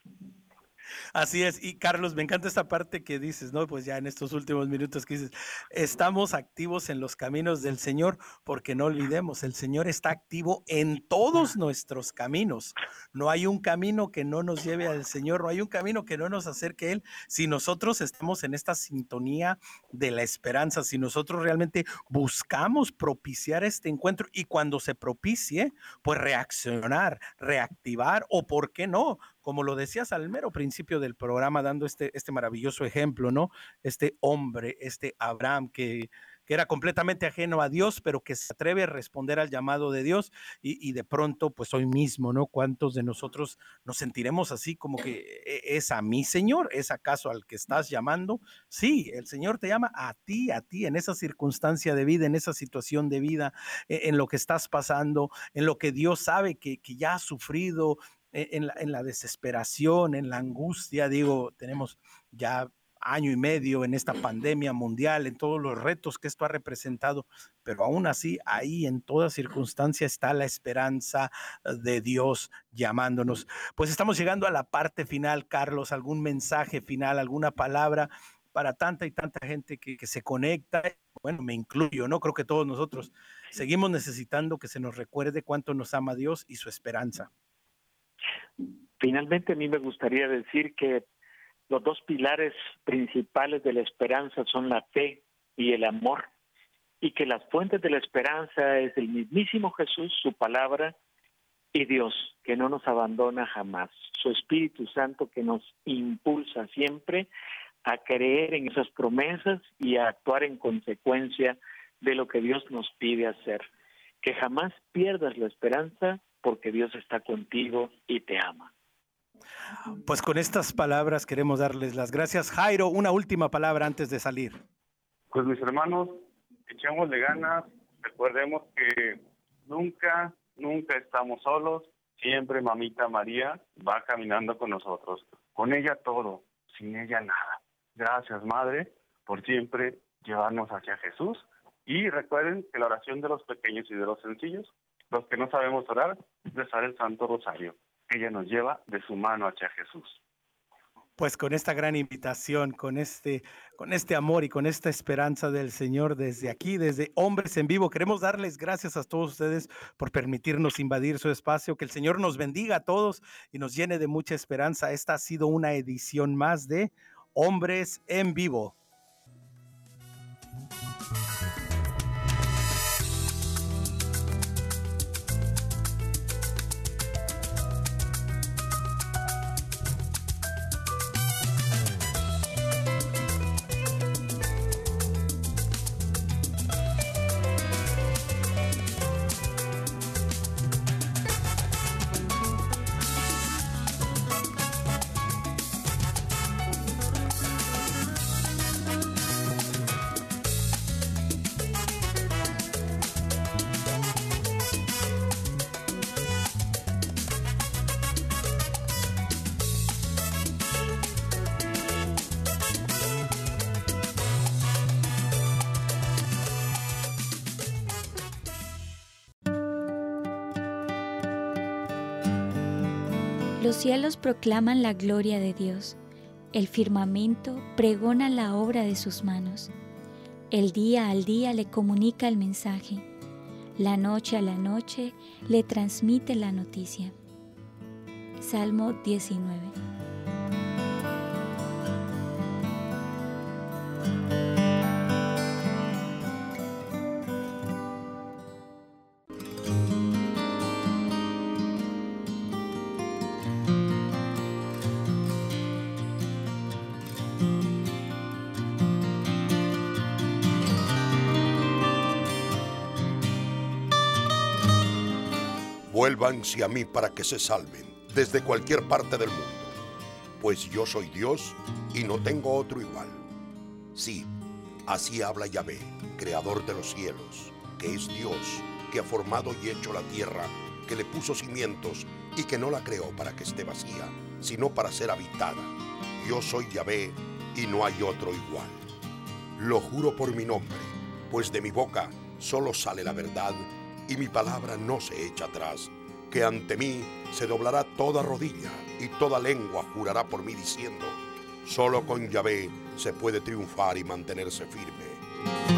Así es, y Carlos, me encanta esta parte que dices, ¿no? Pues ya en estos últimos minutos dices, estamos activos en los caminos del Señor, porque no olvidemos, el Señor está activo en todos nuestros caminos. No hay un camino que no nos lleve al Señor, no hay un camino que no nos acerque a Él, si nosotros estamos en esta sintonía de la esperanza, si nosotros realmente buscamos propiciar este encuentro y cuando se propicie, pues reaccionar, reactivar o, ¿por qué no? Como lo decías al mero principio del programa, dando este, este maravilloso ejemplo, ¿no? Este hombre, este Abraham que, que era completamente ajeno a Dios, pero que se atreve a responder al llamado de Dios y, de pronto, pues hoy mismo, ¿no? ¿Cuántos de nosotros nos sentiremos así como que e, es a mi Señor? ¿Es acaso al que estás llamando? Sí, el Señor te llama a ti, a ti, en esa circunstancia de vida, en esa situación de vida, e, en, lo que estás pasando, en lo que Dios sabe que, que ya has sufrido, e, en la, desesperación, en la angustia, digo, tenemos ya año y medio en esta pandemia mundial, en todos los retos que esto ha representado, pero aún así ahí en toda circunstancia está la esperanza de Dios llamándonos. Pues estamos llegando a la parte final, Carlos, algún mensaje final, alguna palabra para tanta y tanta gente que, que se conecta. Bueno, me incluyo, ¿no? Creo que todos nosotros seguimos necesitando que se nos recuerde cuánto nos ama Dios y su esperanza. Finalmente, a mí me gustaría decir que los dos pilares principales de la esperanza son la fe y el amor, y que las fuentes de la esperanza es el mismísimo Jesús, su palabra, y Dios, que no nos abandona jamás, su Espíritu Santo que nos impulsa siempre a creer en esas promesas y a actuar en consecuencia de lo que Dios nos pide hacer. Que jamás pierdas la esperanza porque Dios está contigo y te ama. Pues con estas palabras queremos darles las gracias. Jairo, una última palabra antes de salir. Pues mis hermanos, echémosle ganas, recordemos que nunca, nunca estamos solos, siempre mamita María va caminando con nosotros, con ella todo, sin ella nada. Gracias Madre por siempre llevarnos hacia Jesús y recuerden que la oración de los pequeños y de los sencillos los que no sabemos orar, rezar el Santo Rosario. Ella nos lleva de su mano hacia Jesús. Pues con esta gran invitación, con este, con este amor y con esta esperanza del Señor desde aquí, desde Hombres en Vivo, queremos darles gracias a todos ustedes por permitirnos invadir su espacio. Que el Señor nos bendiga a todos y nos llene de mucha esperanza. Esta ha sido una edición más de Hombres en Vivo. Los cielos proclaman la gloria de Dios, el firmamento pregona la obra de sus manos. El día al día le comunica el mensaje, la noche a la noche le transmite la noticia. Salmo 19. Vuélvanse a mí para que se salven desde cualquier parte del mundo, pues yo soy Dios y no tengo otro igual. Sí, así habla Yahvé, creador de los cielos, que es Dios, que ha formado y hecho la tierra, que le puso cimientos y que no la creó para que esté vacía, sino para ser habitada. Yo soy Yahvé y no hay otro igual. Lo juro por mi nombre, pues de mi boca solo sale la verdad y mi palabra no se echa atrás, que ante mí se doblará toda rodilla y toda lengua jurará por mí diciendo, solo con Yahvé se puede triunfar y mantenerse firme.